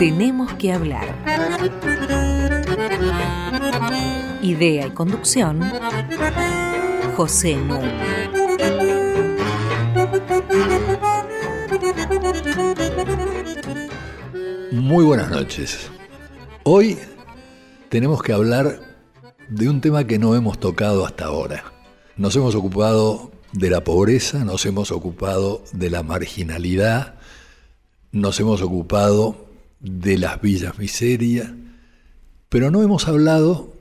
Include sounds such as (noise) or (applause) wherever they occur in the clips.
Tenemos que hablar. Idea y conducción, José Núñez. Muy buenas noches. Hoy tenemos que hablar de un tema que no hemos tocado hasta ahora. Nos hemos ocupado de la pobreza, nos hemos ocupado de la marginalidad, nos hemos ocupado de las villas miseria, pero no hemos hablado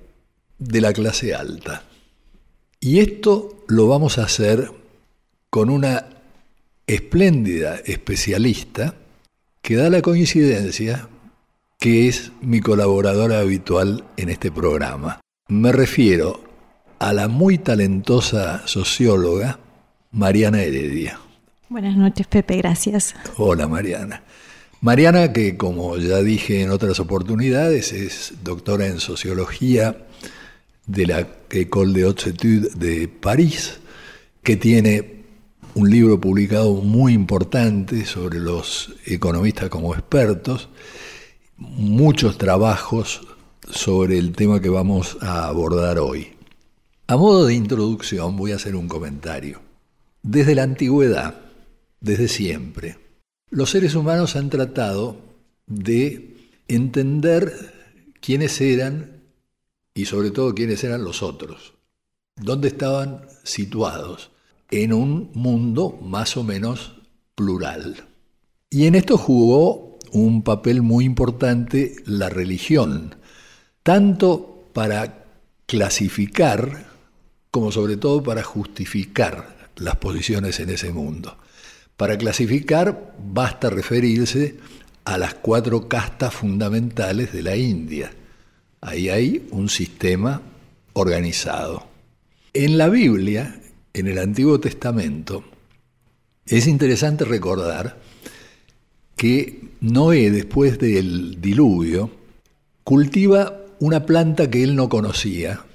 de la clase alta. Y esto lo vamos a hacer con una espléndida especialista que da la coincidencia que es mi colaboradora habitual en este programa. Me refiero a la muy talentosa socióloga Mariana Heredia. Buenas noches, Pepe, gracias. Hola, Mariana. Mariana, que como ya dije en otras oportunidades, es doctora en sociología de la École de Haute Études de París, que tiene un libro publicado muy importante sobre los economistas como expertos, muchos trabajos sobre el tema que vamos a abordar hoy. A modo de introducción voy a hacer un comentario. Desde la antigüedad, desde siempre, los seres humanos han tratado de entender quiénes eran y sobre todo quiénes eran los otros, dónde estaban situados en un mundo más o menos plural. Y en esto jugó un papel muy importante la religión, tanto para clasificar como sobre todo para justificar las posiciones en ese mundo. Para clasificar basta referirse a las cuatro castas fundamentales de la India. Ahí hay un sistema organizado. En la Biblia, en el Antiguo Testamento, es interesante recordar que Noé, después del diluvio, cultiva una planta que él no conocía,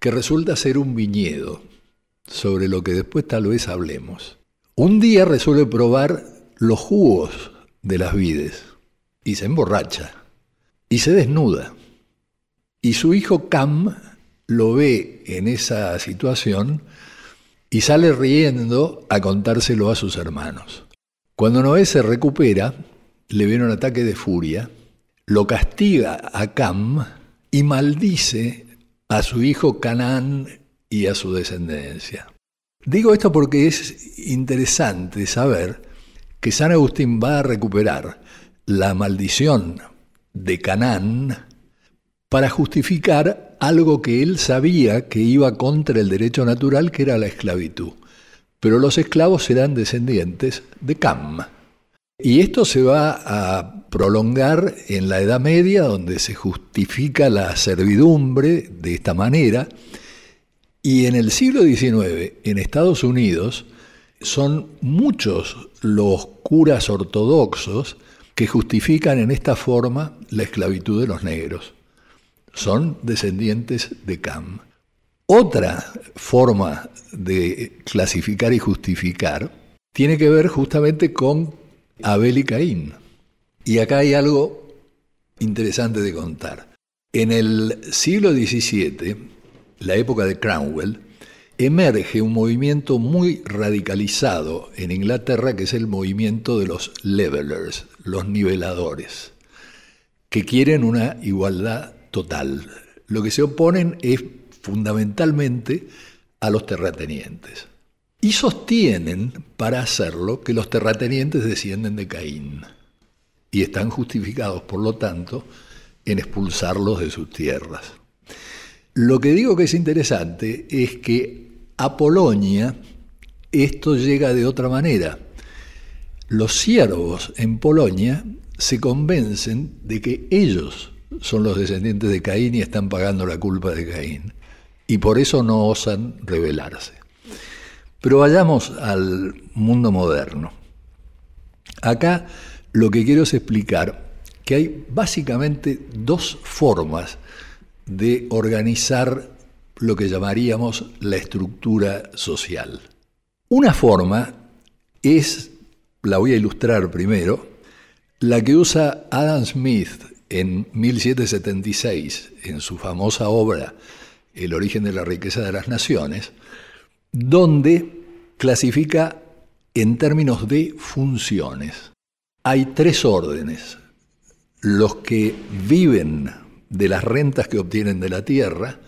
que resulta ser un viñedo, sobre lo que después tal vez hablemos. Un día resuelve probar los jugos de las vides y se emborracha y se desnuda. Y su hijo Cam lo ve en esa situación y sale riendo a contárselo a sus hermanos. Cuando Noé se recupera, le viene un ataque de furia, lo castiga a Cam y maldice a su hijo Canaán y a su descendencia. Digo esto porque es interesante saber que San Agustín va a recuperar la maldición de Canaán para justificar algo que él sabía que iba contra el derecho natural, que era la esclavitud. Pero los esclavos serán descendientes de Cam. Y esto se va a prolongar en la Edad Media, donde se justifica la servidumbre de esta manera, y en el siglo XIX, en Estados Unidos, son muchos los curas ortodoxos que justifican en esta forma la esclavitud de los negros. Son descendientes de Cam. Otra forma de clasificar y justificar tiene que ver justamente con Abel y Caín. Y acá hay algo interesante de contar. En el siglo XVII, la época de Cromwell, emerge un movimiento muy radicalizado en Inglaterra que es el movimiento de los levelers, los niveladores, que quieren una igualdad total. Lo que se oponen es fundamentalmente a los terratenientes. Y sostienen, para hacerlo, que los terratenientes descienden de Caín y están justificados, por lo tanto, en expulsarlos de sus tierras. Lo que digo que es interesante es que a Polonia esto llega de otra manera. Los siervos en Polonia se convencen de que ellos son los descendientes de Caín y están pagando la culpa de Caín. Y por eso no osan rebelarse. Pero vayamos al mundo moderno. Acá lo que quiero es explicar que hay básicamente dos formas de organizar lo que llamaríamos la estructura social. Una forma es, la voy a ilustrar primero, La que usa Adam Smith en 1776, en su famosa obra El origen de la riqueza de las naciones, donde clasifica en términos de funciones. Hay tres órdenes. Los que viven de las rentas que obtienen de la tierra,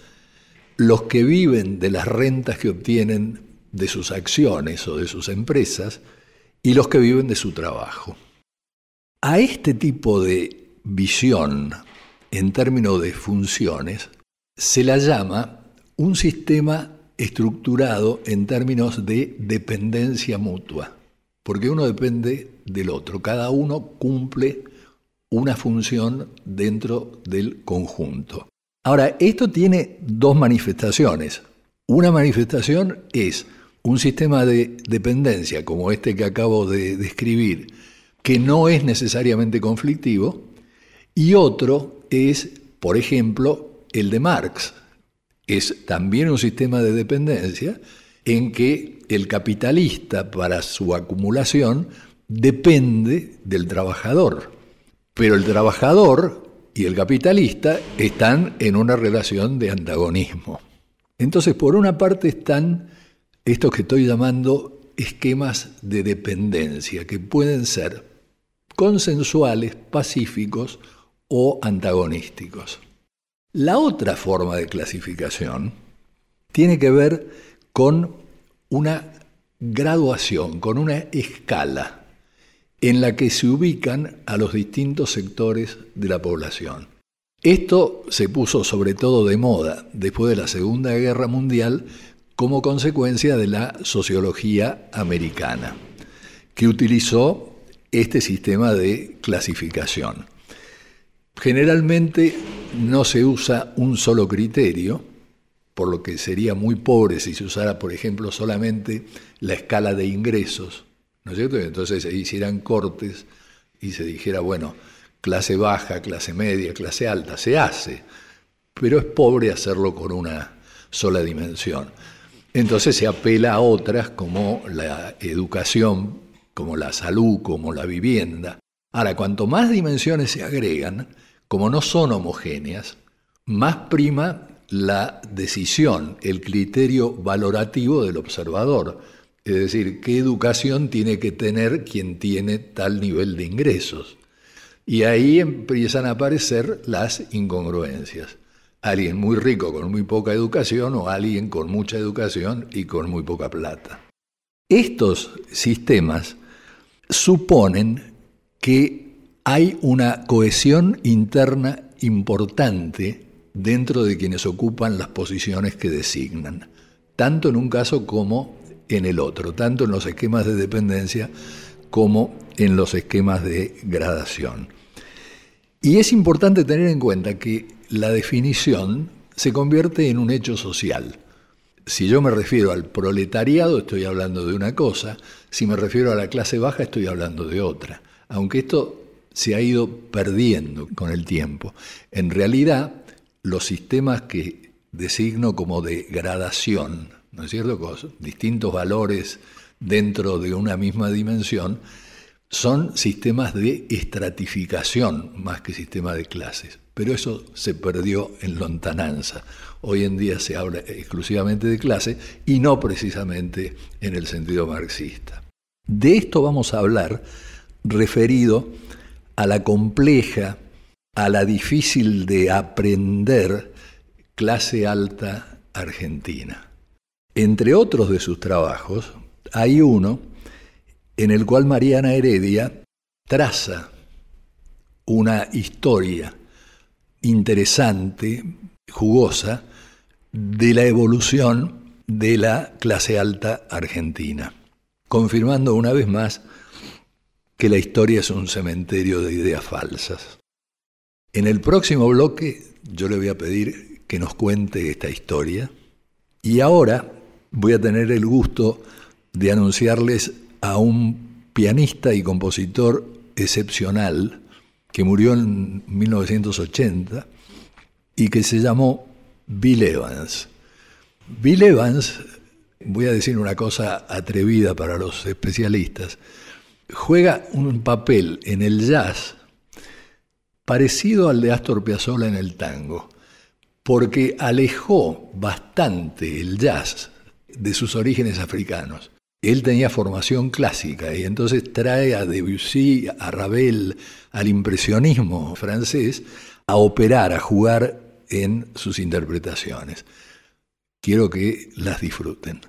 los que viven de las rentas que obtienen de sus acciones o de sus empresas, y los que viven de su trabajo. A este tipo de visión en términos de funciones se la llama un sistema estructurado en términos de dependencia mutua, porque uno depende del otro, cada uno cumple una función dentro del conjunto. Ahora, esto tiene dos manifestaciones. Una manifestación es un sistema de dependencia como este que acabo de describir, que no es necesariamente conflictivo, y otro es, por ejemplo, el de Marx. Es también un sistema de dependencia en que el capitalista para su acumulación depende del trabajador. Pero el trabajador y el capitalista están en una relación de antagonismo. Entonces, por una parte están estos que estoy llamando esquemas de dependencia, que pueden ser consensuales, pacíficos o antagonísticos. La otra forma de clasificación tiene que ver con una graduación, con una escala en la que se ubican a los distintos sectores de la población. Esto se puso sobre todo de moda después de la Segunda Guerra Mundial como consecuencia de la sociología americana, que utilizó este sistema de clasificación. Generalmente no se usa un solo criterio, por lo que sería muy pobre si se usara, por ejemplo, solamente la escala de ingresos, ¿no es cierto? entonces se hicieran cortes y se dijera, bueno, clase baja, clase media, clase alta, se hace, pero es pobre hacerlo con una sola dimensión. Entonces se apela a otras como la educación, como la salud, como la vivienda. Ahora, cuanto más dimensiones se agregan, como no son homogéneas, más prima la decisión, el criterio valorativo del observador. Es decir, qué educación tiene que tener quien tiene tal nivel de ingresos. Y ahí empiezan a aparecer las incongruencias. Alguien muy rico con muy poca educación o alguien con mucha educación y con muy poca plata. Estos sistemas suponen que hay una cohesión interna importante dentro de quienes ocupan las posiciones que designan, tanto en un caso como en el otro, tanto en los esquemas de dependencia como en los esquemas de gradación. Y es importante tener en cuenta que la definición se convierte en un hecho social. Si yo me refiero al proletariado, estoy hablando de una cosa, si me refiero a la clase baja, estoy hablando de otra. Aunque esto se ha ido perdiendo con el tiempo. En realidad, los sistemas que designo como de gradación, ¿no es cierto? Distintos valores dentro de una misma dimensión, son sistemas de estratificación más que sistemas de clases. Pero eso se perdió en lontananza. Hoy en día se habla exclusivamente de clase y no precisamente en el sentido marxista. De esto vamos a hablar referido a la compleja, a la difícil de aprender clase alta argentina. Entre otros de sus trabajos, hay uno en el cual Mariana Heredia traza una historia interesante, jugosa, de la evolución de la clase alta argentina, confirmando una vez más que la historia es un cementerio de ideas falsas. En el próximo bloque yo le voy a pedir que nos cuente esta historia y ahora voy a tener el gusto de anunciarles a un pianista y compositor excepcional que murió en 1980 y que se llamó Bill Evans. Bill Evans, voy a decir una cosa atrevida para los especialistas, juega un papel en el jazz parecido al de Astor Piazzolla en el tango, porque alejó bastante el jazz de sus orígenes africanos. Él tenía formación clásica y entonces trae a Debussy, a Ravel, al impresionismo francés a operar, a jugar en sus interpretaciones. Quiero que las disfruten.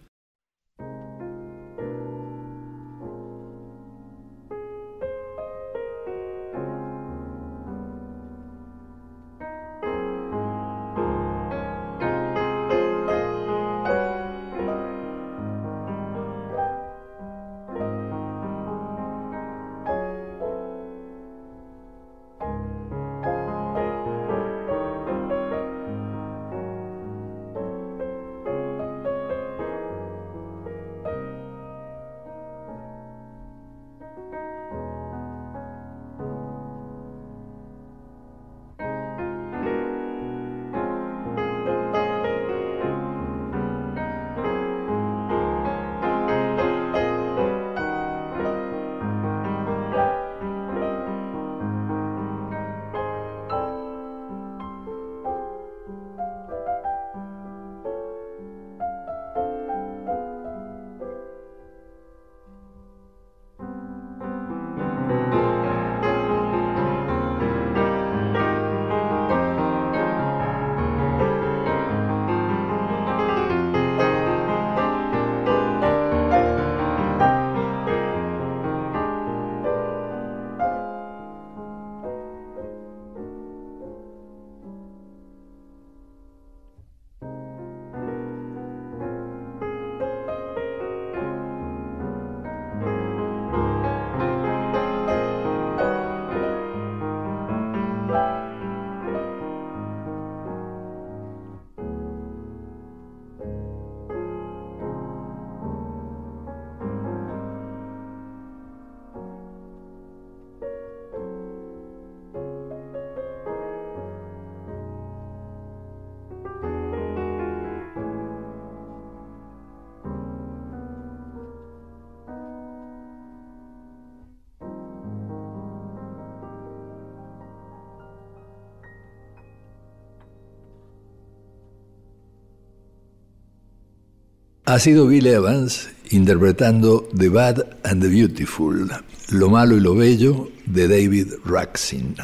Ha sido Bill Evans interpretando The Bad and the Beautiful, Lo Malo y lo Bello de David Raxin.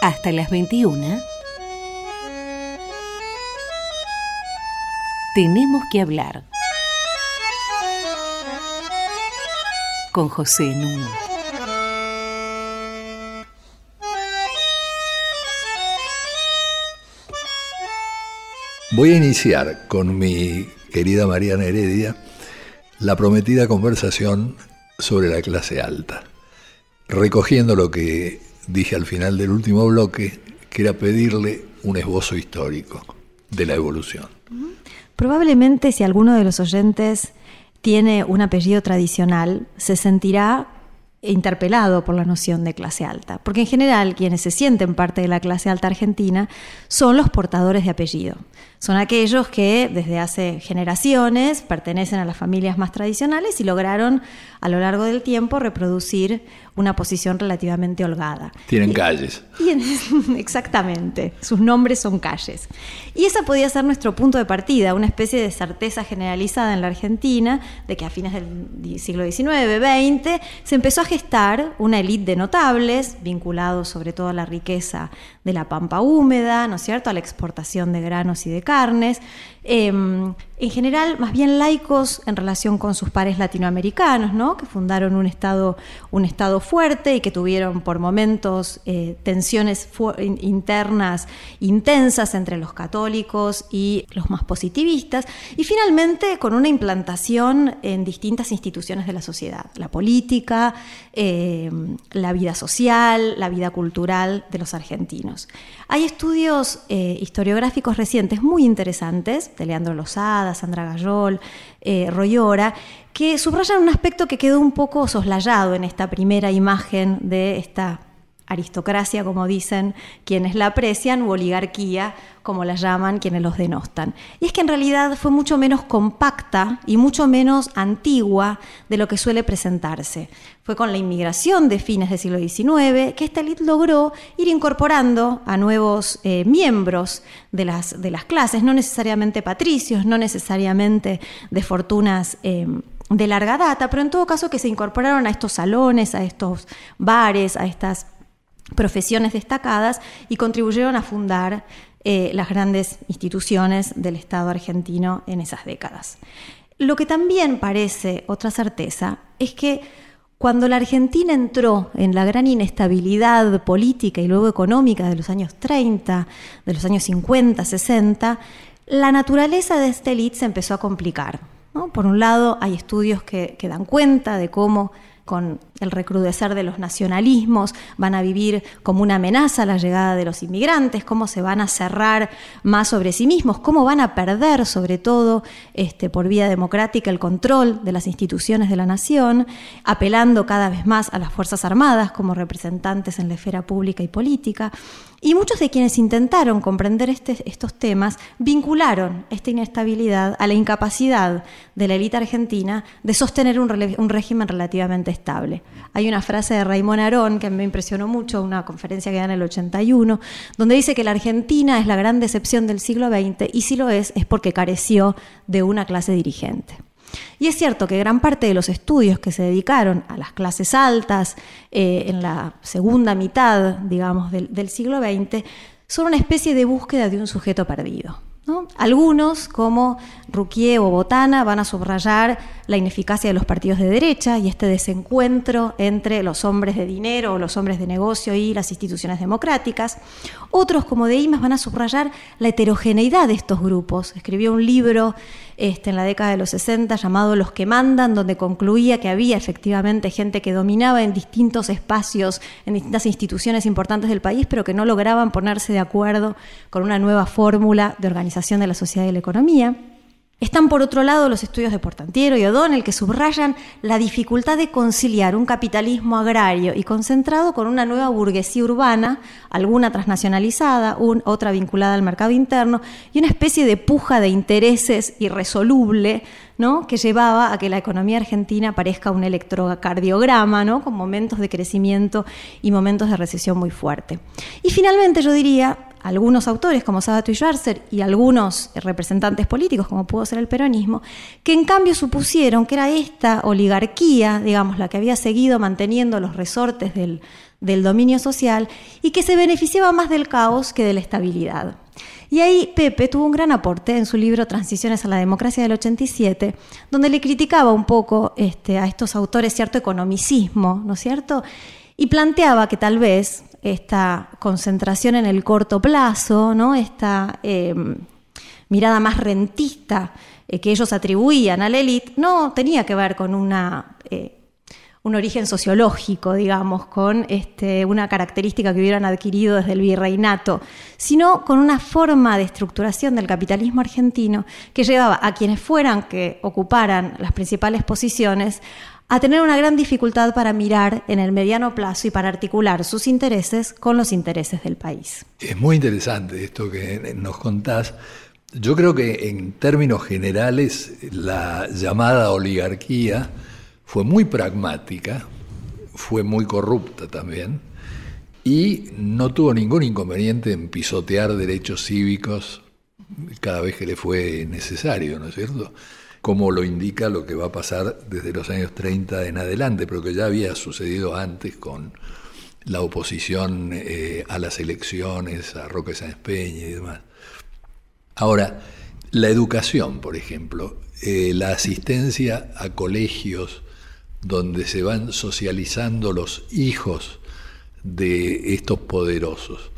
Hasta las 21. Tenemos que hablar con José Nuno. Voy a iniciar con mi querida Mariana Heredia la prometida conversación sobre la clase alta, recogiendo lo que dije al final del último bloque, que era pedirle un esbozo histórico de la evolución. Probablemente si alguno de los oyentes tiene un apellido tradicional, se sentirá interpelado por la noción de clase alta, porque en general quienes se sienten parte de la clase alta argentina son los portadores de apellido. Son aquellos que desde hace generaciones pertenecen a las familias más tradicionales y lograron a lo largo del tiempo reproducir una posición relativamente holgada. Tienen calles. (laughs) exactamente, sus nombres son calles. Y esa podía ser nuestro punto de partida, una especie de certeza generalizada en la Argentina de que a fines del siglo XIX, XX, se empezó a gestar una élite de notables, vinculados sobre todo a la riqueza de la pampa húmeda, ¿no es cierto?, a la exportación de granos y de carnes, em, en general más bien laicos en relación con sus pares latinoamericanos, ¿no? que fundaron un Estado, un estado fuerte y que tuvieron por momentos eh, tensiones internas intensas entre los católicos y los más positivistas, y finalmente con una implantación en distintas instituciones de la sociedad, la política, em, la vida social, la vida cultural de los argentinos. Hay estudios eh, historiográficos recientes muy interesantes de Leandro Lozada, Sandra Gayol, eh, Royora, que subrayan un aspecto que quedó un poco soslayado en esta primera imagen de esta aristocracia, como dicen quienes la aprecian, u oligarquía, como la llaman quienes los denostan. Y es que en realidad fue mucho menos compacta y mucho menos antigua de lo que suele presentarse. Fue con la inmigración de fines del siglo XIX que esta élite logró ir incorporando a nuevos eh, miembros de las, de las clases, no necesariamente patricios, no necesariamente de fortunas. Eh, de larga data, pero en todo caso que se incorporaron a estos salones, a estos bares, a estas profesiones destacadas y contribuyeron a fundar eh, las grandes instituciones del Estado argentino en esas décadas. Lo que también parece otra certeza es que cuando la Argentina entró en la gran inestabilidad política y luego económica de los años 30, de los años 50, 60, la naturaleza de esta élite se empezó a complicar. Por un lado, hay estudios que, que dan cuenta de cómo con el recrudecer de los nacionalismos, van a vivir como una amenaza la llegada de los inmigrantes, cómo se van a cerrar más sobre sí mismos, cómo van a perder, sobre todo este, por vía democrática, el control de las instituciones de la nación, apelando cada vez más a las Fuerzas Armadas como representantes en la esfera pública y política. Y muchos de quienes intentaron comprender este, estos temas vincularon esta inestabilidad a la incapacidad de la élite argentina de sostener un, un, régimen relativamente estable. Hay una frase de Raymond Arón que me impresionó mucho, una conferencia que da en el 81, donde dice que la Argentina es la gran decepción del siglo XX y si lo es es porque careció de una clase dirigente. Y es cierto que gran parte de los estudios que se dedicaron a las clases altas eh, en la segunda mitad, digamos, del, siglo XX, son una especie de búsqueda de un sujeto perdido. Algunos, como Ruquier o Botana, van a subrayar la ineficacia de los partidos de derecha y este desencuentro entre los hombres de dinero o los hombres de negocio y las instituciones democráticas. Otros, como Deimas, van a subrayar la heterogeneidad de estos grupos. Escribió un libro este, en la década de los 60 llamado Los que mandan, donde concluía que había efectivamente gente que dominaba en distintos espacios, en distintas instituciones importantes del país, pero que no lograban ponerse de acuerdo con una nueva fórmula de organización de la sociedad y la economía. Están por otro lado los estudios de Portantiero y O'Donnell que subrayan la dificultad de conciliar un capitalismo agrario y concentrado con una nueva burguesía urbana, alguna transnacionalizada, otra vinculada al mercado interno y una especie de puja de intereses irresoluble ¿no? que llevaba a que la economía argentina parezca un electrocardiograma, ¿no? con momentos de crecimiento y momentos de recesión muy fuerte. Y finalmente yo diría, algunos autores como Sabato y Schwarzer y algunos representantes políticos como pudo ser el peronismo, que en cambio supusieron que era esta oligarquía, digamos, la que había seguido manteniendo los resortes del, del dominio social y que se beneficiaba más del caos que de la estabilidad. Y ahí Pepe tuvo un gran aporte en su libro Transiciones a la Democracia del 87, donde le criticaba un poco este, a estos autores cierto economicismo, ¿no es cierto? Y planteaba que tal vez esta concentración en el corto plazo, ¿no? esta em, mirada más rentista eh, que ellos atribuían a la élite, no tenía que ver con eh, un origen sociológico, digamos, con este, una característica que hubieran adquirido desde el virreinato, sino con una forma de estructuración del capitalismo argentino que llevaba a quienes fueran que ocuparan las principales posiciones a tener una gran dificultad para mirar en el mediano plazo y para articular sus intereses con los intereses del país. Es muy interesante esto que nos contás. Yo creo que en términos generales la llamada oligarquía fue muy pragmática, fue muy corrupta también y no tuvo ningún inconveniente en pisotear derechos cívicos cada vez que le fue necesario, ¿no es cierto? Como lo indica lo que va a pasar desde los años 30 en adelante, pero que ya había sucedido antes con la oposición eh, a las elecciones, a Roque Sáenz Peña y demás. Ahora, la educación, por ejemplo, eh, la asistencia a colegios donde se van socializando los hijos de estos poderosos,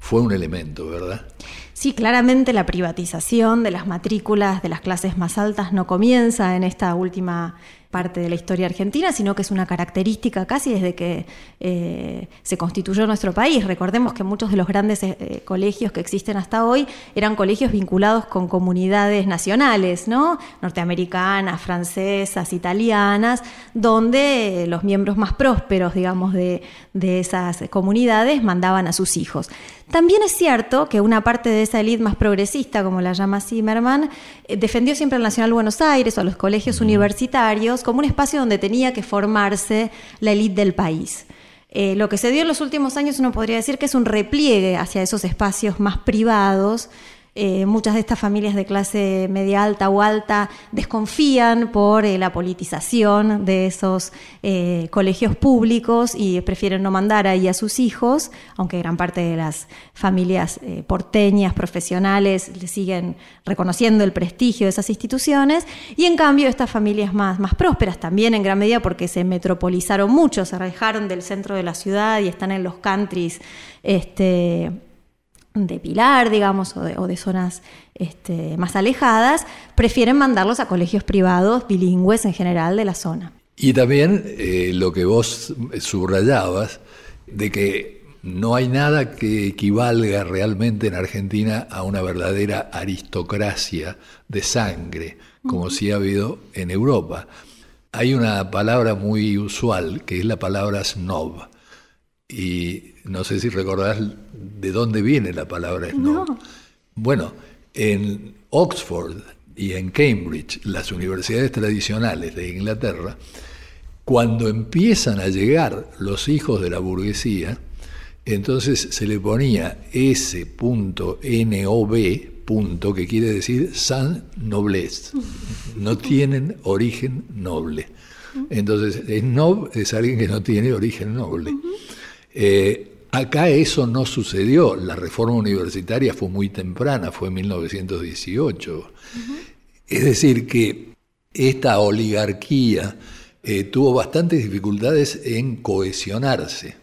fue un elemento, ¿verdad? Sí, claramente la privatización de las matrículas de las clases más altas no comienza en esta última parte de la historia argentina, sino que es una característica casi desde que eh, se constituyó nuestro país. Recordemos que muchos de los grandes eh, eh, colegios que existen hasta hoy eran colegios vinculados con comunidades nacionales, ¿no? Norteamericanas, francesas, italianas, donde los miembros más prósperos, digamos, de, de esas comunidades mandaban a sus hijos. También es cierto que una parte de esa élite más progresista, como la llama Zimmerman, defendió siempre al Nacional Buenos Aires o a los colegios universitarios como un espacio donde tenía que formarse la élite del país. Eh, lo que se dio en los últimos años uno podría decir que es un repliegue hacia esos espacios más privados eh, muchas de estas familias de clase media alta o alta desconfían por eh, la politización de esos eh, colegios públicos y prefieren no mandar ahí a sus hijos, aunque gran parte de las familias porteñas, profesionales, le siguen reconociendo el prestigio de esas instituciones. Y en cambio, estas familias más, más prósperas, también en gran medida porque se metropolizaron mucho, se alejaron del centro de la ciudad y están en los countries. Este, de Pilar, digamos, o de, zonas este, más alejadas, prefieren mandarlos a colegios privados bilingües en general de la zona. Y también eh, lo que vos subrayabas, de que no hay nada que equivalga realmente en Argentina a una verdadera aristocracia de sangre, como sí ha habido en Europa. Hay una palabra muy usual, que es la palabra snob. Y no sé si recordás de dónde viene la palabra snob. Bueno, en Oxford y en Cambridge, las universidades tradicionales de Inglaterra, cuando empiezan a llegar los hijos de la burguesía, entonces se le ponía ese punto NOB, punto, que quiere decir sans noblesse. No tienen origen noble. Entonces, snob es alguien que no tiene origen noble. Eh, acá eso no sucedió, la reforma universitaria fue muy temprana, fue en 1918. Es decir, que esta oligarquía eh, tuvo bastantes dificultades en cohesionarse.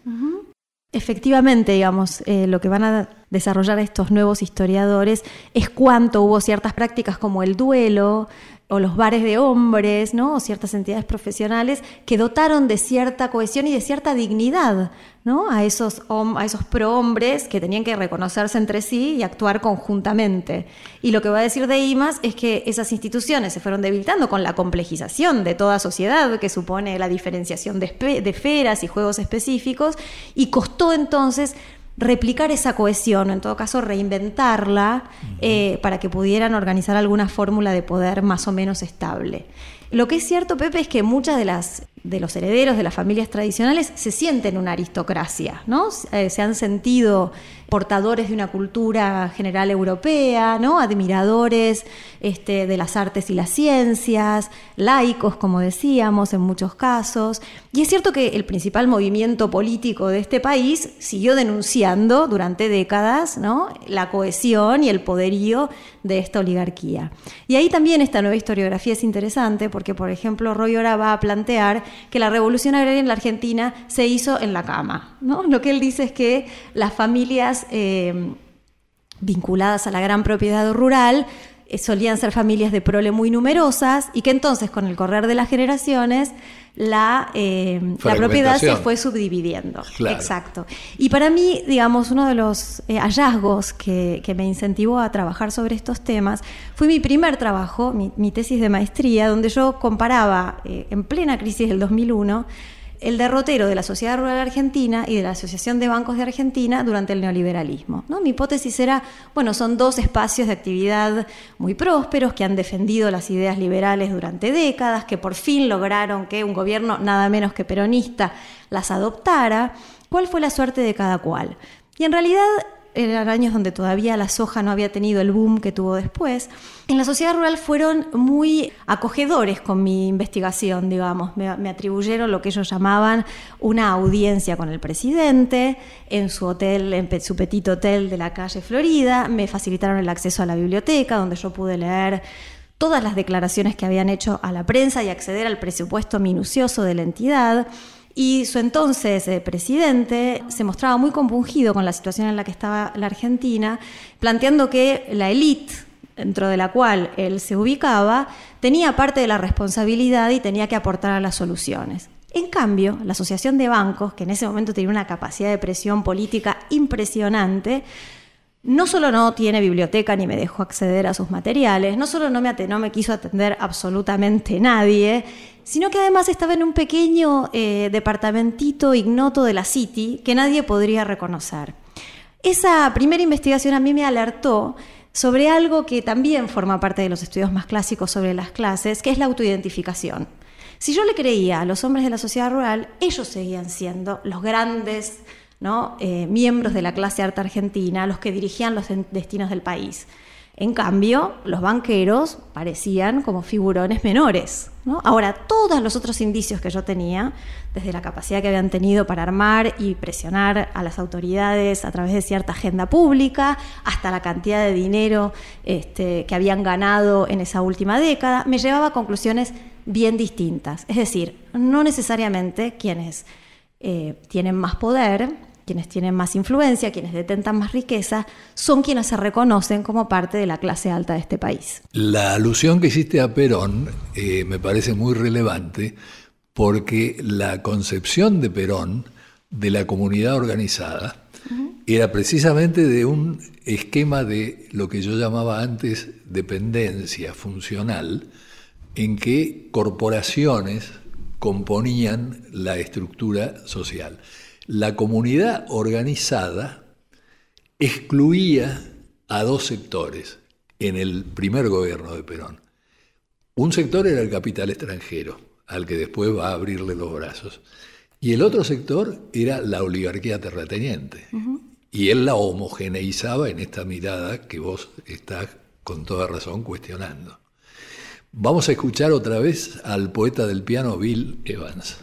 Efectivamente, digamos, eh, lo que van a desarrollar estos nuevos historiadores es cuánto hubo ciertas prácticas como el duelo, o los bares de hombres, ¿no? o ciertas entidades profesionales que dotaron de cierta cohesión y de cierta dignidad ¿no? a, esos, a esos prohombres que tenían que reconocerse entre sí y actuar conjuntamente. Y lo que va a decir de IMAS es que esas instituciones se fueron debilitando con la complejización de toda sociedad que supone la diferenciación de, de esferas y juegos específicos y costó entonces replicar esa cohesión, o en todo caso reinventarla eh, para que pudieran organizar alguna fórmula de poder más o menos estable. Lo que es cierto, Pepe, es que muchas de las de los herederos de las familias tradicionales se sienten una aristocracia, ¿no? Eh, se han sentido portadores de una cultura general europea, ¿no? admiradores este, de las artes y las ciencias, laicos, como decíamos, en muchos casos. Y es cierto que el principal movimiento político de este país siguió denunciando durante décadas la cohesión y el poderío de esta oligarquía. Y ahí también esta nueva historiografía es interesante porque, por ejemplo, Roy ahora va a plantear que la revolución agraria en la Argentina se hizo en la cama. ¿no? Lo que él dice es que las familias eh, vinculadas a la gran propiedad rural solían ser familias de prole muy numerosas y que entonces con el correr de las generaciones la, eh, la propiedad se fue subdividiendo. Exacto. Y para mí, digamos, uno de los hallazgos que, me incentivó a trabajar sobre estos temas fue mi primer trabajo, mi, mi tesis de maestría, donde yo comparaba en plena crisis del 2001 el derrotero de la Sociedad Rural Argentina y de la Asociación de Bancos de Argentina durante el neoliberalismo. ¿no? Mi hipótesis era, bueno, son dos espacios de actividad muy prósperos que han defendido las ideas liberales durante décadas, que por fin lograron que un gobierno nada menos que peronista las adoptara. ¿Cuál fue la suerte de cada cual? Y en realidad eran años donde todavía la soja no había tenido el boom que tuvo después. En la sociedad rural fueron muy acogedores con mi investigación, digamos. Me, atribuyeron lo que ellos llamaban una audiencia con el presidente en su hotel, en su petit hotel de la calle Florida. Me facilitaron el acceso a la biblioteca, donde yo pude leer todas las declaraciones que habían hecho a la prensa y acceder al presupuesto minucioso de la entidad. Y su entonces eh, presidente se mostraba muy compungido con la situación en la que estaba la Argentina, planteando que la élite dentro de la cual él se ubicaba, tenía parte de la responsabilidad y tenía que aportar a las soluciones. En cambio, la Asociación de Bancos, que en ese momento tenía una capacidad de presión política impresionante, no solo no tiene biblioteca ni me dejó acceder a sus materiales, no solo no me, no me quiso atender absolutamente nadie, sino que además estaba en un pequeño eh, departamentito ignoto de la City que nadie podría reconocer. Esa primera investigación a mí me alertó sobre algo que también forma parte de los estudios más clásicos sobre las clases, que es la autoidentificación. Si yo le creía a los hombres de la sociedad rural, ellos seguían siendo los grandes eh, miembros de la clase alta argentina, los que dirigían los destinos del país. En cambio, los banqueros parecían como figurones menores. Ahora, todos los otros indicios que yo tenía, desde la capacidad que habían tenido para armar y presionar a las autoridades a través de cierta agenda pública, hasta la cantidad de dinero este, que habían ganado en esa última década, me llevaba a conclusiones bien distintas. Es decir, no necesariamente quienes eh, tienen más poder quienes tienen más influencia, quienes detentan más riqueza, son quienes se reconocen como parte de la clase alta de este país. La alusión que hiciste a Perón eh, me parece muy relevante porque la concepción de Perón de la comunidad organizada era precisamente de un esquema de lo que yo llamaba antes dependencia funcional, en que corporaciones componían la estructura social la comunidad organizada excluía a dos sectores en el primer gobierno de Perón. Un sector era el capital extranjero, al que después va a abrirle los brazos, y el otro sector era la oligarquía terrateniente. Y él la homogeneizaba en esta mirada que vos estás con toda razón cuestionando. Vamos a escuchar otra vez al poeta del piano Bill Evans.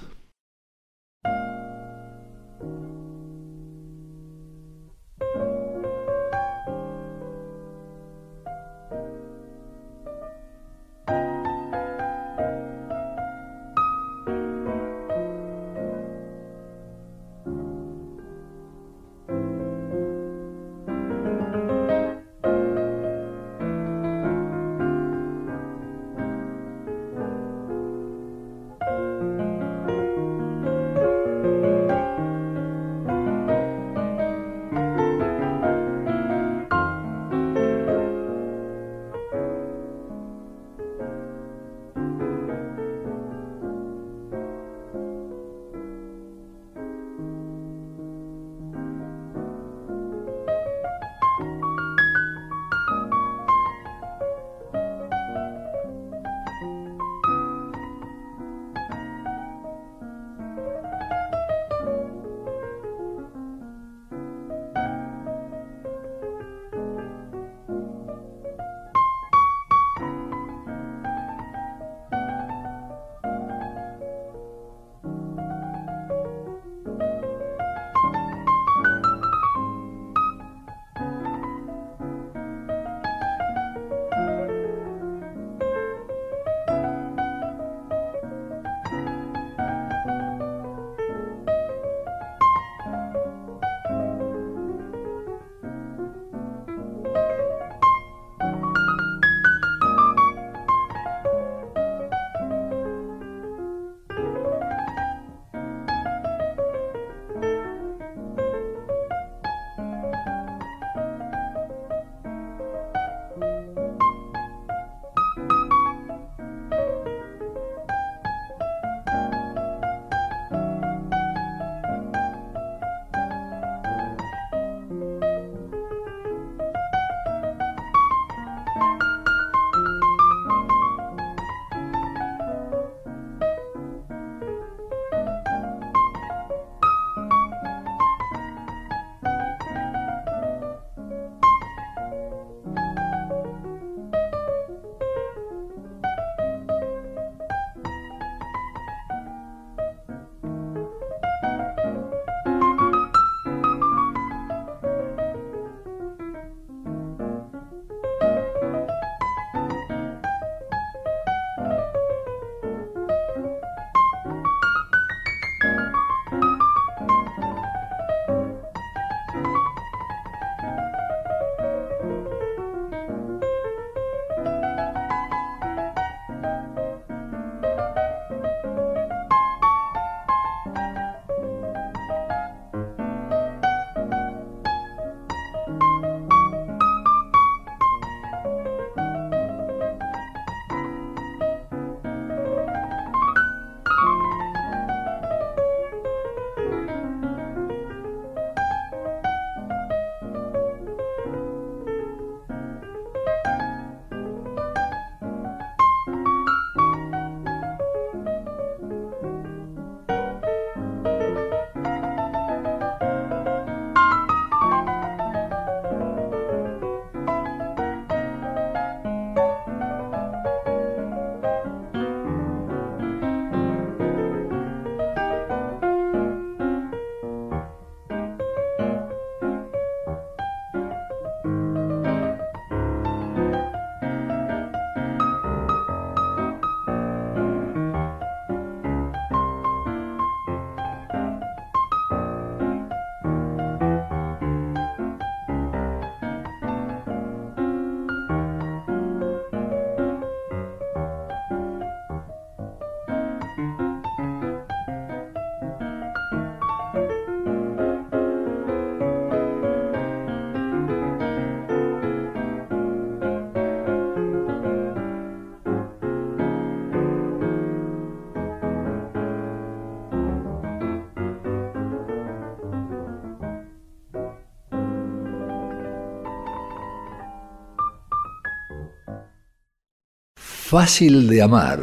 Fácil de amar,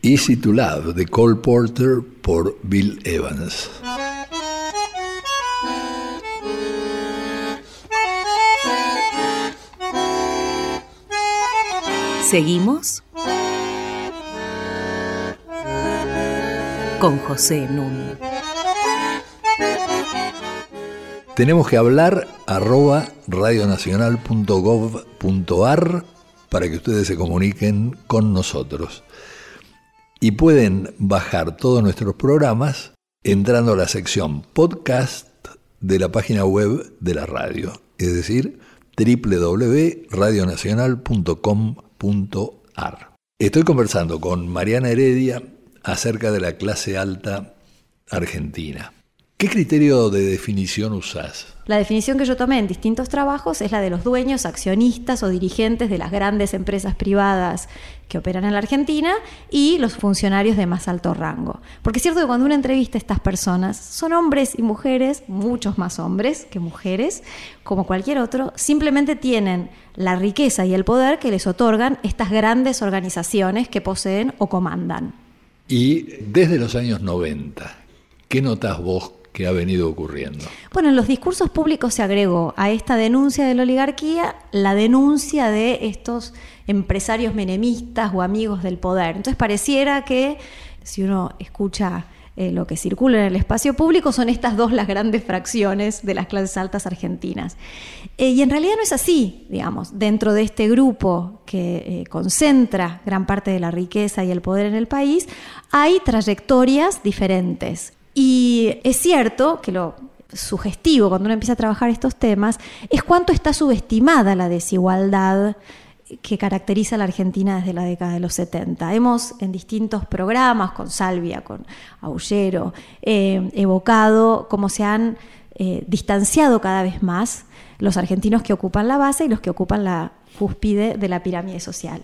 Easy to Love de Cole Porter por Bill Evans. Seguimos con José Núñez. Tenemos que hablar arroba radionacional.gov.ar para que ustedes se comuniquen con nosotros. Y pueden bajar todos nuestros programas entrando a la sección podcast de la página web de la radio, es decir, www.radionacional.com.ar. Estoy conversando con Mariana Heredia acerca de la clase alta argentina. ¿Qué criterio de definición usás? La definición que yo tomé en distintos trabajos es la de los dueños, accionistas o dirigentes de las grandes empresas privadas que operan en la Argentina y los funcionarios de más alto rango. Porque es cierto que cuando uno entrevista a estas personas, son hombres y mujeres, muchos más hombres que mujeres, como cualquier otro, simplemente tienen la riqueza y el poder que les otorgan estas grandes organizaciones que poseen o comandan. Y desde los años 90, ¿qué notas vos que ha venido ocurriendo. Bueno, en los discursos públicos se agregó a esta denuncia de la oligarquía la denuncia de estos empresarios menemistas o amigos del poder. Entonces pareciera que si uno escucha eh, lo que circula en el espacio público son estas dos las grandes fracciones de las clases altas argentinas. Eh, y en realidad no es así, digamos, dentro de este grupo que eh, concentra gran parte de la riqueza y el poder en el país, hay trayectorias diferentes. Y es cierto que lo sugestivo cuando uno empieza a trabajar estos temas es cuánto está subestimada la desigualdad que caracteriza a la Argentina desde la década de los 70. Hemos en distintos programas, con Salvia, con Aullero, eh, evocado cómo se han eh, distanciado cada vez más los argentinos que ocupan la base y los que ocupan la cúspide de la pirámide social.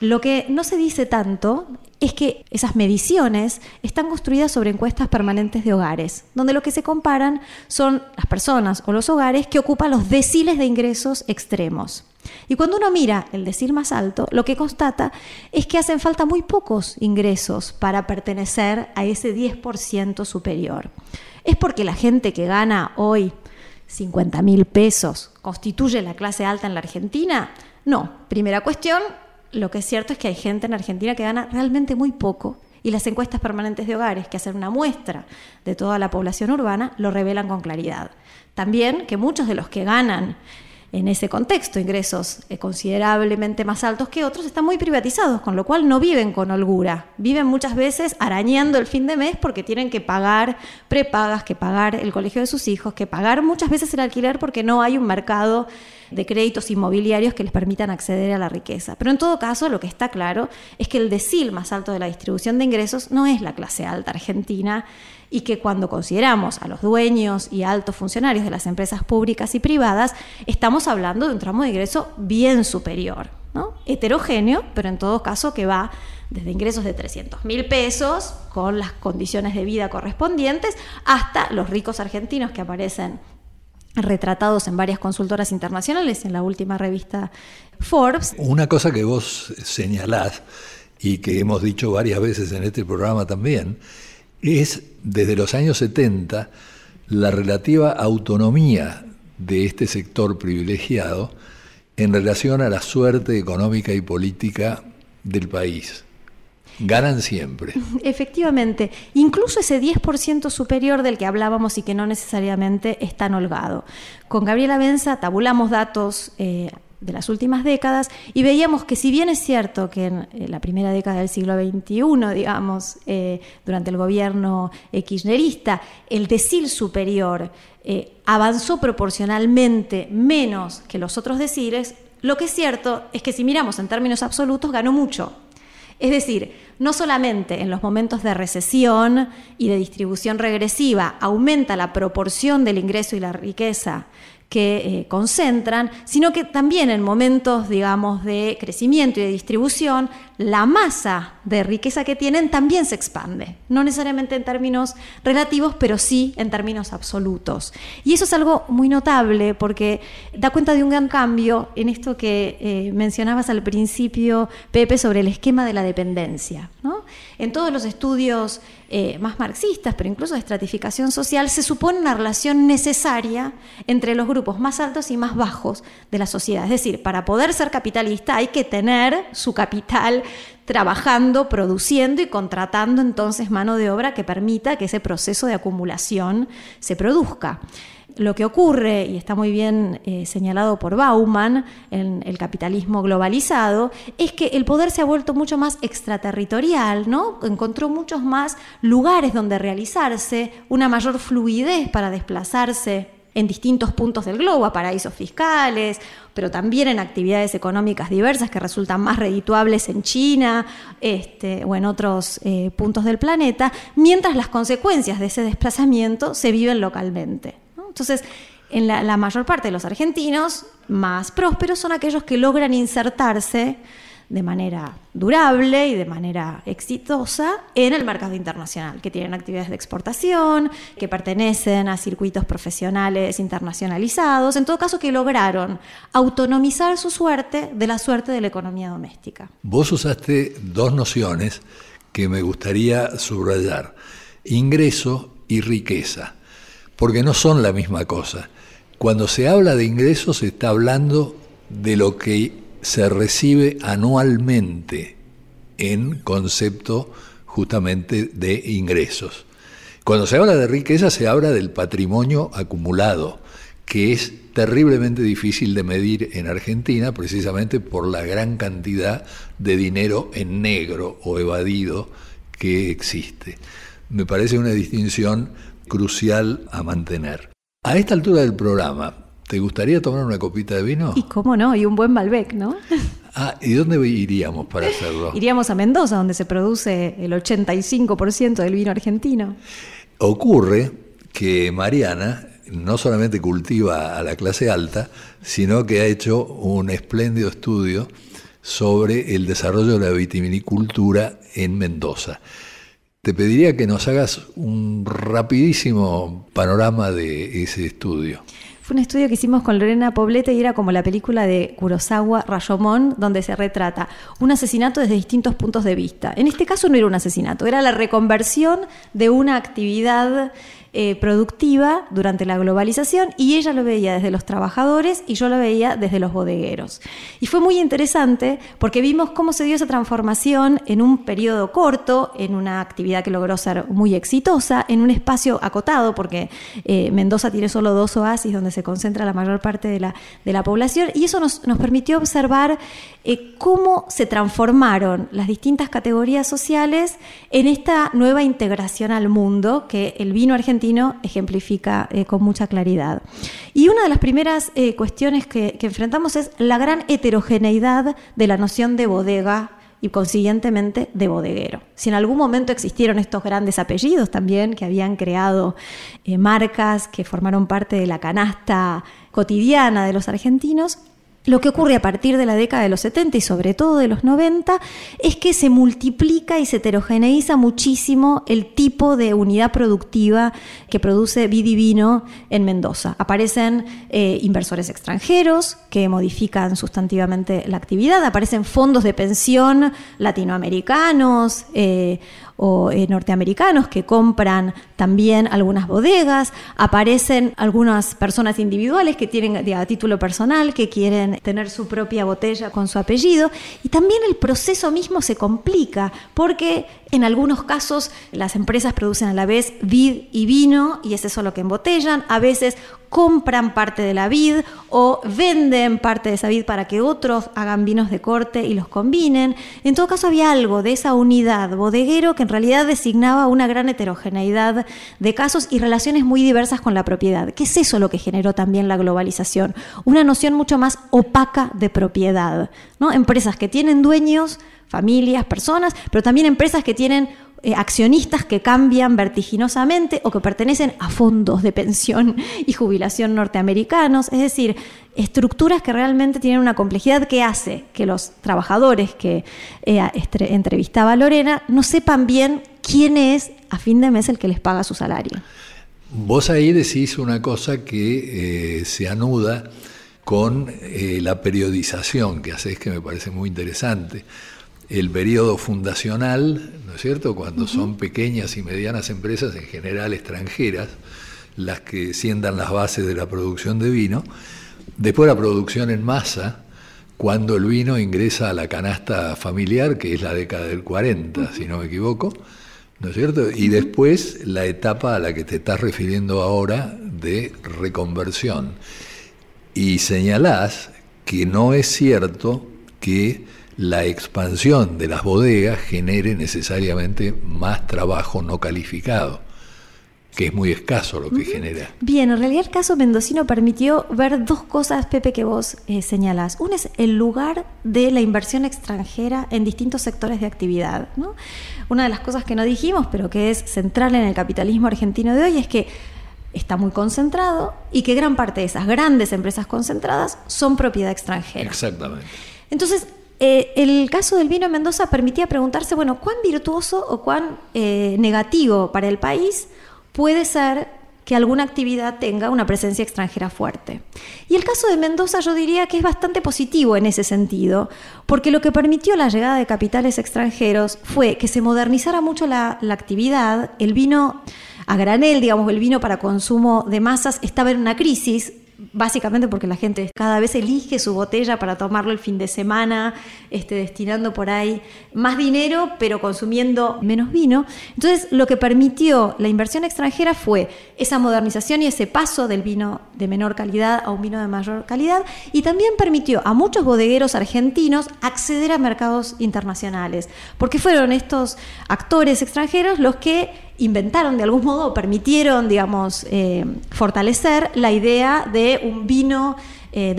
Lo que no se dice tanto es que esas mediciones están construidas sobre encuestas permanentes de hogares, donde lo que se comparan son las personas o los hogares que ocupan los deciles de ingresos extremos. Y cuando uno mira el decil más alto, lo que constata es que hacen falta muy pocos ingresos para pertenecer a ese 10% superior. ¿Es porque la gente que gana hoy 50 mil pesos constituye la clase alta en la Argentina? No. Primera cuestión, lo que es cierto es que hay gente en Argentina que gana realmente muy poco y las encuestas permanentes de hogares, que hacen una muestra de toda la población urbana, lo revelan con claridad. También que muchos de los que ganan en ese contexto ingresos eh, considerablemente más altos que otros están muy privatizados, con lo cual no viven con holgura. Viven muchas veces arañando el fin de mes porque tienen que pagar prepagas, que pagar el colegio de sus hijos, que pagar muchas veces el alquiler porque no hay un mercado de créditos inmobiliarios que les permitan acceder a la riqueza. Pero en todo caso, lo que está claro es que el decil más alto de la distribución de ingresos no es la clase alta argentina y que cuando consideramos a los dueños y altos funcionarios de las empresas públicas y privadas, estamos hablando de un tramo de ingreso bien superior, ¿no? heterogéneo, pero en todo caso que va desde ingresos de 300 mil pesos con las condiciones de vida correspondientes hasta los ricos argentinos que aparecen retratados en varias consultoras internacionales, en la última revista Forbes. Una cosa que vos señalás y que hemos dicho varias veces en este programa también, es desde los años 70 la relativa autonomía de este sector privilegiado en relación a la suerte económica y política del país. Ganan siempre. (laughs) Efectivamente, incluso ese 10% superior del que hablábamos y que no necesariamente es tan holgado. Con Gabriela Benza tabulamos datos eh, de las últimas décadas y veíamos que si bien es cierto que en la primera década del siglo XXI, digamos, eh, durante el gobierno kirchnerista, el decil superior eh, avanzó proporcionalmente menos que los otros deciles, lo que es cierto es que si miramos en términos absolutos ganó mucho. Es decir, no solamente en los momentos de recesión y de distribución regresiva aumenta la proporción del ingreso y la riqueza que eh, concentran, sino que también en momentos, digamos, de crecimiento y de distribución, la masa de riqueza que tienen también se expande. No necesariamente en términos relativos, pero sí en términos absolutos. Y eso es algo muy notable porque da cuenta de un gran cambio en esto que eh, mencionabas al principio, Pepe, sobre el esquema de la dependencia. En todos los estudios eh, más marxistas, pero incluso de estratificación social, se supone una relación necesaria entre los grupos más altos y más bajos de la sociedad. Es decir, para poder ser capitalista hay que tener su capital trabajando, produciendo y contratando entonces mano de obra que permita que ese proceso de acumulación se produzca. Lo que ocurre, y está muy bien eh, señalado por Bauman en el capitalismo globalizado, es que el poder se ha vuelto mucho más extraterritorial, ¿no? Encontró muchos más lugares donde realizarse, una mayor fluidez para desplazarse en distintos puntos del globo, a paraísos fiscales, pero también en actividades económicas diversas que resultan más redituables en China este, o en otros eh, puntos del planeta, mientras las consecuencias de ese desplazamiento se viven localmente. Entonces, en la, mayor parte de los argentinos más prósperos son aquellos que logran insertarse de manera durable y de manera exitosa en el mercado internacional, que tienen actividades de exportación, que pertenecen a circuitos profesionales internacionalizados, en todo caso que lograron autonomizar su suerte de la suerte de la economía doméstica. Vos usaste dos nociones que me gustaría subrayar, ingreso y riqueza porque no son la misma cosa. Cuando se habla de ingresos se está hablando de lo que se recibe anualmente en concepto justamente de ingresos. Cuando se habla de riqueza se habla del patrimonio acumulado, que es terriblemente difícil de medir en Argentina precisamente por la gran cantidad de dinero en negro o evadido que existe. Me parece una distinción crucial a mantener. A esta altura del programa, ¿te gustaría tomar una copita de vino? Y cómo no, y un buen Malbec, ¿no? (laughs) Ah, ¿y dónde iríamos para hacerlo? Iríamos a Mendoza, donde se produce el 85% del vino argentino. Ocurre que Mariana no solamente cultiva a la clase alta, sino que ha hecho un espléndido estudio sobre el desarrollo de la vitivinicultura en Mendoza. Te pediría que nos hagas un rapidísimo panorama de ese estudio. Fue un estudio que hicimos con Lorena Poblete y era como la película de Kurosawa, Rayomon, donde se retrata un asesinato desde distintos puntos de vista. En este caso no era un asesinato, era la reconversión de una actividad eh, productiva durante la globalización y ella lo veía desde los trabajadores y yo lo veía desde los bodegueros. Y fue muy interesante porque vimos cómo se dio esa transformación en un periodo corto, en una actividad que logró ser muy exitosa, en un espacio acotado, porque eh, Mendoza tiene solo dos oasis donde se concentra la mayor parte de la, de la población, y eso nos, nos permitió observar eh, cómo se transformaron las distintas categorías sociales en esta nueva integración al mundo que el vino argentino ejemplifica eh, con mucha claridad. Y una de las primeras eh, cuestiones que, que enfrentamos es la gran heterogeneidad de la noción de bodega y consiguientemente de bodeguero. Si en algún momento existieron estos grandes apellidos también que habían creado marcas que formaron parte de la canasta cotidiana de los argentinos, lo que ocurre a partir de la década de los 70 y sobre todo de los 90 es que se multiplica y se heterogeneiza muchísimo el tipo de unidad productiva que produce Vidivino en Mendoza. Aparecen eh, inversores extranjeros que modifican sustantivamente la actividad, aparecen fondos de pensión latinoamericanos, eh, o eh, norteamericanos que compran también algunas bodegas, aparecen algunas personas individuales que tienen a título personal, que quieren tener su propia botella con su apellido, y también el proceso mismo se complica porque en algunos casos las empresas producen a la vez vid y vino y es eso lo que embotellan, a veces compran parte de la vid o venden parte de esa vid para que otros hagan vinos de corte y los combinen. En todo caso había algo de esa unidad bodeguero que en realidad designaba una gran heterogeneidad de casos y relaciones muy diversas con la propiedad. ¿Qué es eso lo que generó también la globalización? Una noción mucho más opaca de propiedad. ¿No? Empresas que tienen dueños, familias, personas, pero también empresas que tienen eh, accionistas que cambian vertiginosamente o que pertenecen a fondos de pensión (laughs) y jubilación norteamericanos, es decir, estructuras que realmente tienen una complejidad que hace que los trabajadores que eh, entrevistaba Lorena no sepan bien quién es a fin de mes el que les paga su salario. Vos ahí decís una cosa que eh, se anuda con la periodización que haces, que me parece muy interesante el periodo fundacional, ¿no es cierto?, cuando son pequeñas y medianas empresas, en general extranjeras, las que sientan las bases de la producción de vino. Después la producción en masa, cuando el vino ingresa a la canasta familiar, que es la década del 40, si no me equivoco, ¿no es cierto? Y después la etapa a la que te estás refiriendo ahora de reconversión. Y señalás que no es cierto que la expansión de las bodegas genere necesariamente más trabajo no calificado, que es muy escaso lo que genera. Bien, en realidad el caso mendocino permitió ver dos cosas, Pepe, que vos eh, señalás. Uno es el lugar de la inversión extranjera en distintos sectores de actividad. Una de las cosas que no dijimos, pero que es central en el capitalismo argentino de hoy, es que está muy concentrado y que gran parte de esas grandes empresas concentradas son propiedad extranjera. Exactamente. Entonces, eh, el caso del vino en Mendoza permitía preguntarse, bueno, cuán virtuoso o cuán eh, negativo para el país puede ser que alguna actividad tenga una presencia extranjera fuerte. Y el caso de Mendoza yo diría que es bastante positivo en ese sentido, porque lo que permitió la llegada de capitales extranjeros fue que se modernizara mucho la, la actividad, el vino a granel, digamos, el vino para consumo de masas estaba en una crisis, básicamente porque la gente cada vez elige su botella para tomarlo el fin de semana, este, destinando por ahí más dinero, pero consumiendo menos vino. Entonces, lo que permitió la inversión extranjera fue esa modernización y ese paso del vino de menor calidad a un vino de mayor calidad, y también permitió a muchos bodegueros argentinos acceder a mercados internacionales, porque fueron estos actores extranjeros los que inventaron de algún modo, permitieron, digamos, eh, fortalecer la idea de un vino eh,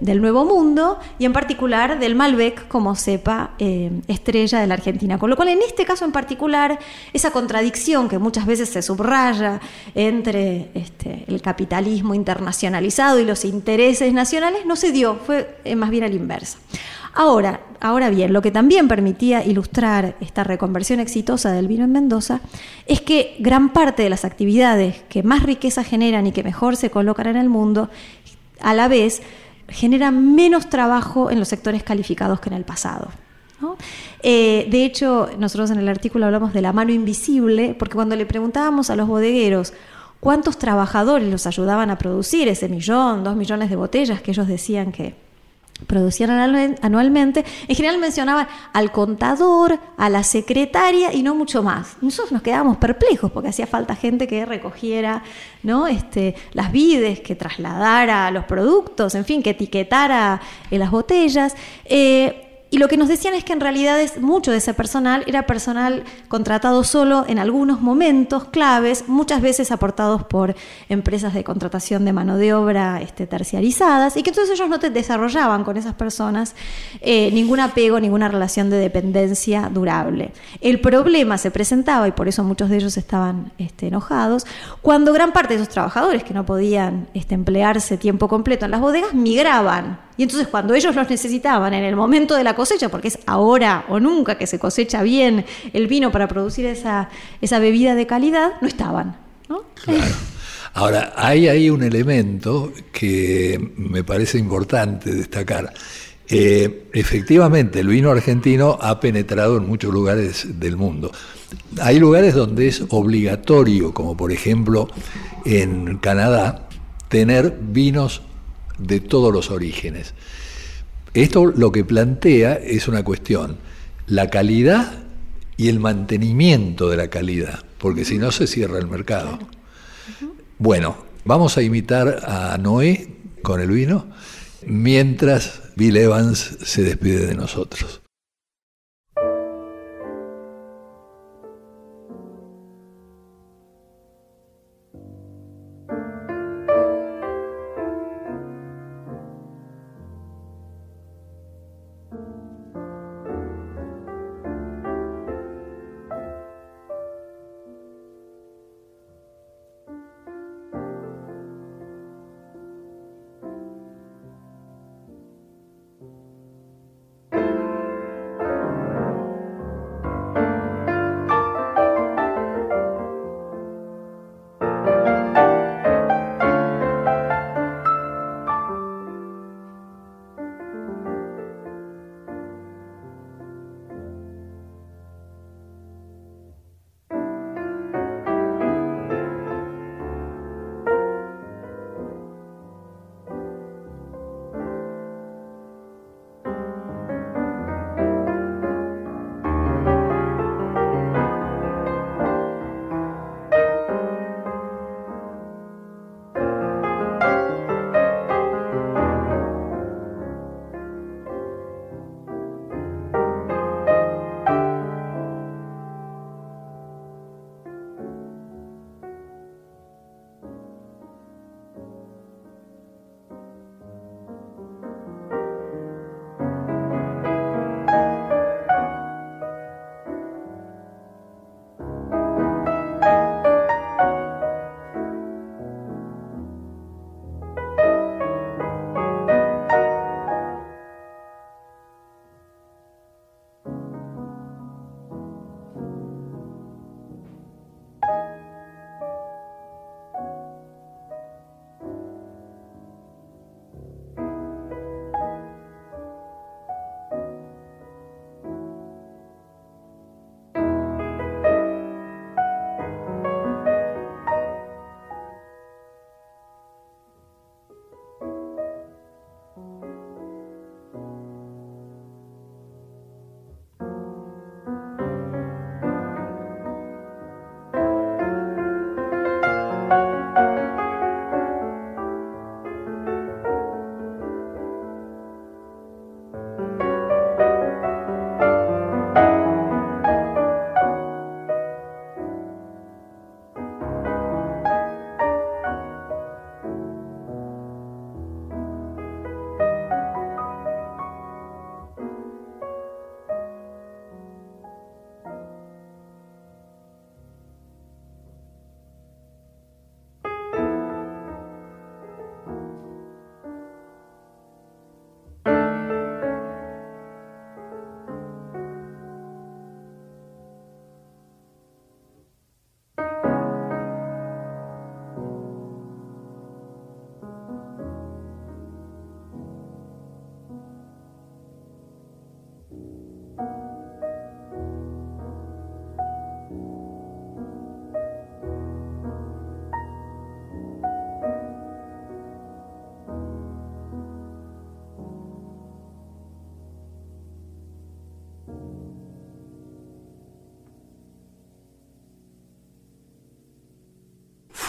del, Nuevo Mundo y en particular del Malbec como cepa eh, estrella de la Argentina. Con lo cual, en este caso en particular, esa contradicción que muchas veces se subraya entre este, el capitalismo internacionalizado y los intereses nacionales no se dio, fue más bien a la inversa. Ahora, ahora bien, lo que también permitía ilustrar esta reconversión exitosa del vino en Mendoza es que gran parte de las actividades que más riqueza generan y que mejor se colocan en el mundo, a la vez generan menos trabajo en los sectores calificados que en el pasado. Eh, de hecho, nosotros en el artículo hablamos de la mano invisible, porque cuando le preguntábamos a los bodegueros cuántos trabajadores los ayudaban a producir ese millón, dos millones de botellas que ellos decían que, producían anualmente, en general mencionaban al contador, a la secretaria y no mucho más. Nosotros nos quedábamos perplejos porque hacía falta gente que recogiera ¿no? este, las vides, que trasladara los productos, en fin, que etiquetara en las botellas. Eh, y lo que nos decían es que en realidad es, mucho de ese personal era personal contratado solo en algunos momentos claves, muchas veces aportados por empresas de contratación de mano de obra este, terciarizadas, y que entonces ellos no te desarrollaban con esas personas eh, ningún apego, ninguna relación de dependencia durable. El problema se presentaba, y por eso muchos de ellos estaban este, enojados, cuando gran parte de esos trabajadores que no podían este, emplearse tiempo completo en las bodegas migraban y entonces cuando ellos los necesitaban en el momento de la cosecha, porque es ahora o nunca que se cosecha bien el vino para producir esa, esa bebida de calidad, no estaban. Ahora, hay ahí un elemento que me parece importante destacar. Eh, efectivamente, el vino argentino ha penetrado en muchos lugares del mundo. Hay lugares donde es obligatorio, como por ejemplo en Canadá, tener vinos de todos los orígenes. Esto lo que plantea es una cuestión, la calidad y el mantenimiento de la calidad, porque si no se cierra el mercado. Bueno, vamos a imitar a Noé con el vino mientras Bill Evans se despide de nosotros.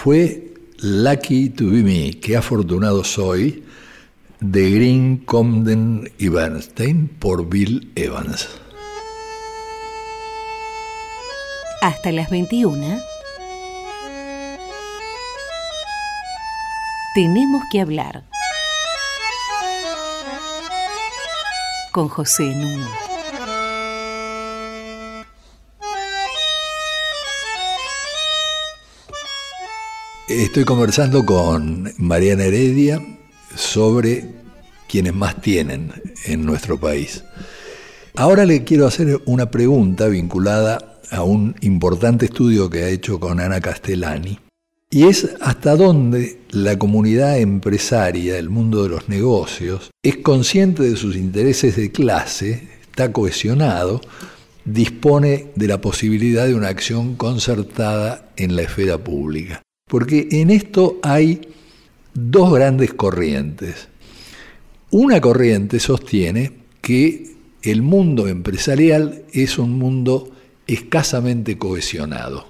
Fue Lucky to be me, qué afortunado soy, de Green, Comden y Bernstein por Bill Evans. Hasta las 21. Tenemos que hablar. Con José Nuno. Estoy conversando con Mariana Heredia sobre quienes más tienen en nuestro país. Ahora le quiero hacer una pregunta vinculada a un importante estudio que ha hecho con Ana Castellani, y es hasta dónde la comunidad empresaria, el mundo de los negocios, es consciente de sus intereses de clase, está cohesionado, dispone de la posibilidad de una acción concertada en la esfera pública. Porque en esto hay dos grandes corrientes. Una corriente sostiene que el mundo empresarial es un mundo escasamente cohesionado.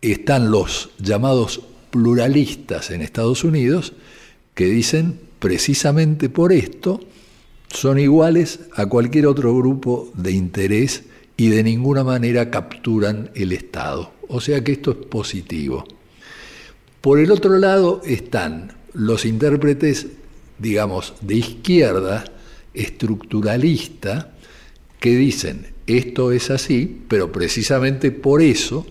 Están los llamados pluralistas en Estados Unidos que dicen precisamente por esto son iguales a cualquier otro grupo de interés y de ninguna manera capturan el Estado. O sea que esto es positivo. Por el otro lado están los intérpretes, digamos, de izquierda, estructuralista, que dicen, esto es así, pero precisamente por eso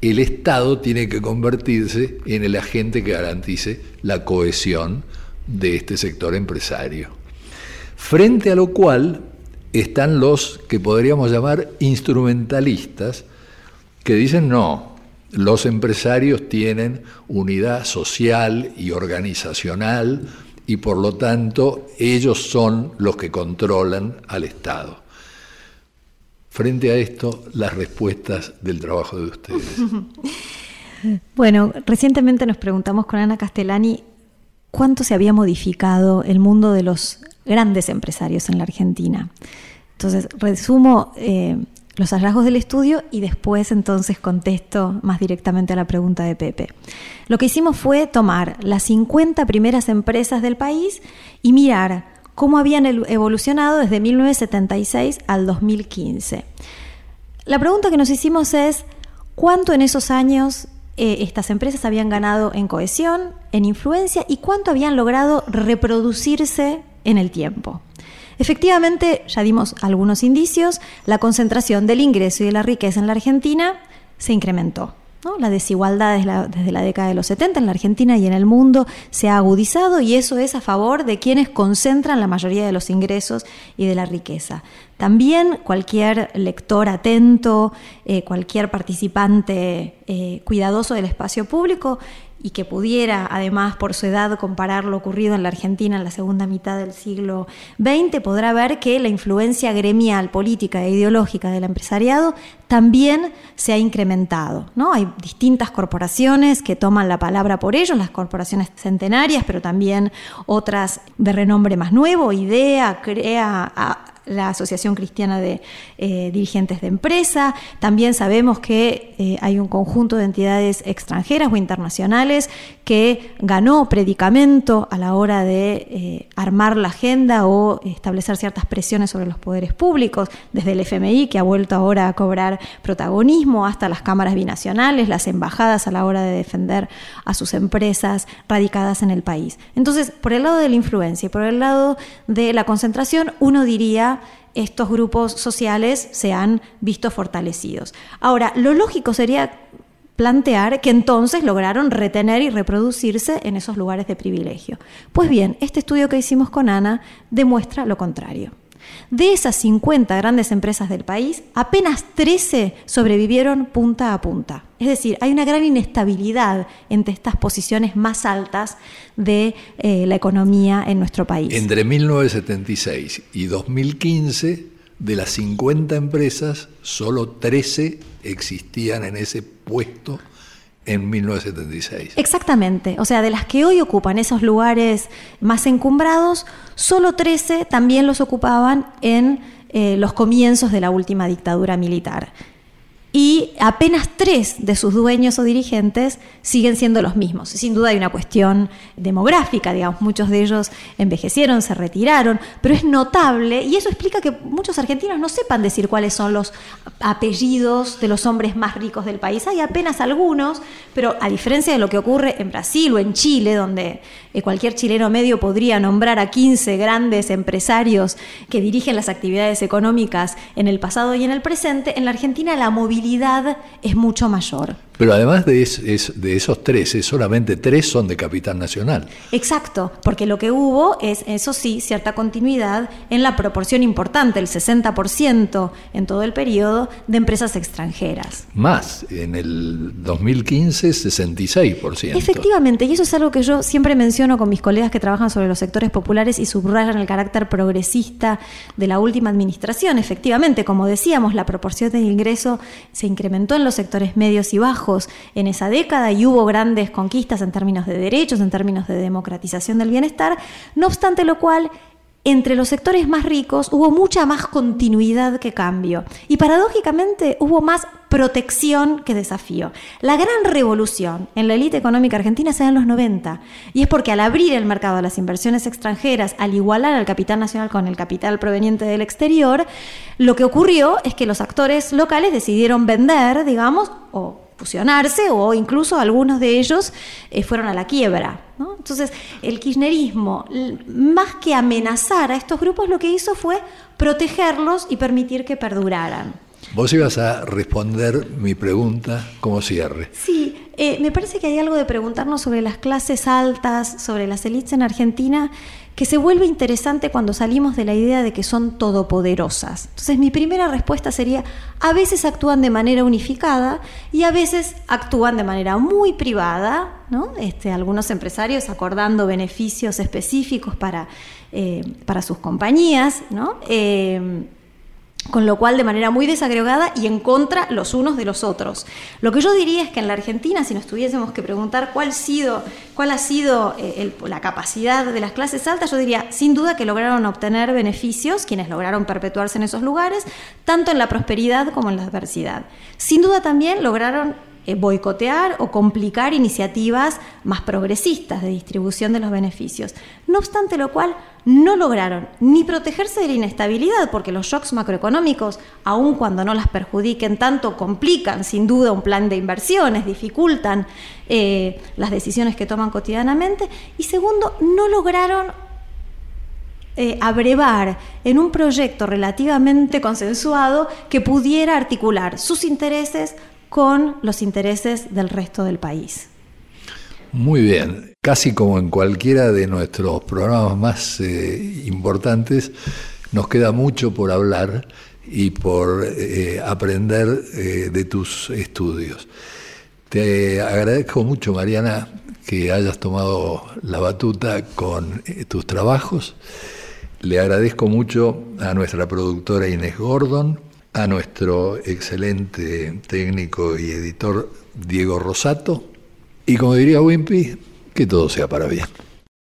el Estado tiene que convertirse en el agente que garantice la cohesión de este sector empresario. Frente a lo cual están los que podríamos llamar instrumentalistas, que dicen no, los empresarios tienen unidad social y organizacional y por lo tanto ellos son los que controlan al Estado. Frente a esto, las respuestas del trabajo de ustedes. (laughs) Bueno, recientemente nos preguntamos con Ana Castellani cuánto se había modificado el mundo de los grandes empresarios en la Argentina. Entonces, resumo eh, los hallazgos del estudio y después entonces contesto más directamente a la pregunta de Pepe. Lo que hicimos fue tomar las 50 primeras empresas del país y mirar cómo habían evolucionado desde 1976 al 2015. La pregunta que nos hicimos es, ¿cuánto en esos años eh, estas empresas habían ganado en cohesión, en influencia y cuánto habían logrado reproducirse en el tiempo? Efectivamente, ya dimos algunos indicios, la concentración del ingreso y de la riqueza en la Argentina se incrementó. La desigualdad desde la, década de los 70 en la Argentina y en el mundo se ha agudizado y eso es a favor de quienes concentran la mayoría de los ingresos y de la riqueza. También cualquier lector atento, eh, cualquier participante eh, cuidadoso del espacio público y que pudiera, además, por su edad, comparar lo ocurrido en la Argentina en la segunda mitad del siglo XX, podrá ver que la influencia gremial, política e ideológica del empresariado también se ha incrementado. ¿no? Hay distintas corporaciones que toman la palabra por ellos, las corporaciones centenarias, pero también otras de renombre más nuevo, IDEA, CREA, la Asociación Cristiana de eh, Dirigentes de Empresa. También sabemos que eh, hay un conjunto de entidades extranjeras o internacionales que ganó predicamento a la hora de eh, armar la agenda o establecer ciertas presiones sobre los poderes públicos, desde el FMI, que ha vuelto ahora a cobrar protagonismo, hasta las cámaras binacionales, las embajadas a la hora de defender a sus empresas radicadas en el país. Entonces, por el lado de la influencia y por el lado de la concentración, uno diría estos grupos sociales se han visto fortalecidos. Ahora, lo lógico sería plantear que entonces lograron retener y reproducirse en esos lugares de privilegio. Pues bien, este estudio que hicimos con Ana demuestra lo contrario. De esas 50 grandes empresas del país, apenas 13 sobrevivieron punta a punta. Es decir, hay una gran inestabilidad entre estas posiciones más altas de eh, la economía en nuestro país. Entre 1976 y 2015, de las 50 empresas, solo 13 existían en ese puesto en 1976. Exactamente, o sea, de las que hoy ocupan esos lugares más encumbrados, solo 13 también los ocupaban en eh, los comienzos de la última dictadura militar. Y apenas tres de sus dueños o dirigentes siguen siendo los mismos. Sin duda hay una cuestión demográfica, digamos, muchos de ellos envejecieron, se retiraron, pero es notable y eso explica que muchos argentinos no sepan decir cuáles son los apellidos de los hombres más ricos del país. Hay apenas algunos, pero a diferencia de lo que ocurre en Brasil o en Chile, donde eh, cualquier chileno medio podría nombrar a 15 grandes empresarios que dirigen las actividades económicas en el pasado y en el presente, en la Argentina la movilidad es mucho mayor. Pero además de, de, esos tres, solamente tres son de capital nacional. Exacto, porque lo que hubo es, eso sí, cierta continuidad en la proporción importante, el 60% en todo el periodo, de empresas extranjeras. Más, en el 2015, 66%. Efectivamente, y eso es algo que yo siempre menciono con mis colegas que trabajan sobre los sectores populares y subrayan el carácter progresista de la última administración. Efectivamente, como decíamos, la proporción de ingreso se incrementó en los sectores medios y bajos en esa década y hubo grandes conquistas en términos de derechos, en términos de democratización del bienestar, no obstante lo cual entre los sectores más ricos hubo mucha más continuidad que cambio y paradójicamente hubo más protección que desafío. La gran revolución en la élite económica argentina se da en los 90 y es porque al abrir el mercado a las inversiones extranjeras, al igualar al capital nacional con el capital proveniente del exterior, lo que ocurrió es que los actores locales decidieron vender, digamos, o fusionarse o incluso algunos de ellos eh, fueron a la quiebra. Entonces, el kirchnerismo, más que amenazar a estos grupos, lo que hizo fue protegerlos y permitir que perduraran. Vos ibas a responder mi pregunta como cierre. Sí, eh, me parece que hay algo de preguntarnos sobre las clases altas, sobre las élites en Argentina, que se vuelve interesante cuando salimos de la idea de que son todopoderosas. Entonces mi primera respuesta sería, a veces actúan de manera unificada y a veces actúan de manera muy privada, ¿no? este, algunos empresarios acordando beneficios específicos para, eh, para sus compañías. ¿no? Eh, con lo cual de manera muy desagregada y en contra los unos de los otros. Lo que yo diría es que en la Argentina, si nos tuviésemos que preguntar cuál, sido, ha sido eh, la capacidad de las clases altas, yo diría, sin duda que lograron obtener beneficios, quienes lograron perpetuarse en esos lugares, tanto en la prosperidad como en la adversidad. Sin duda también lograron eh, boicotear o complicar iniciativas más progresistas de distribución de los beneficios. No obstante lo cual, no lograron ni protegerse de la inestabilidad, porque los shocks macroeconómicos, aun cuando no las perjudiquen tanto, complican sin duda un plan de inversiones, dificultan eh, las decisiones que toman cotidianamente. Y segundo, no lograron eh, abrevar en un proyecto relativamente consensuado que pudiera articular sus intereses con los intereses del resto del país. Muy bien, casi como en cualquiera de nuestros programas más eh, importantes, nos queda mucho por hablar y por eh, aprender eh, de tus estudios. Te agradezco mucho, Mariana, que hayas tomado la batuta con tus trabajos. Le agradezco mucho a nuestra productora Inés Gordon a nuestro excelente técnico y editor Diego Rosato y como diría Wimpy, que todo sea para bien.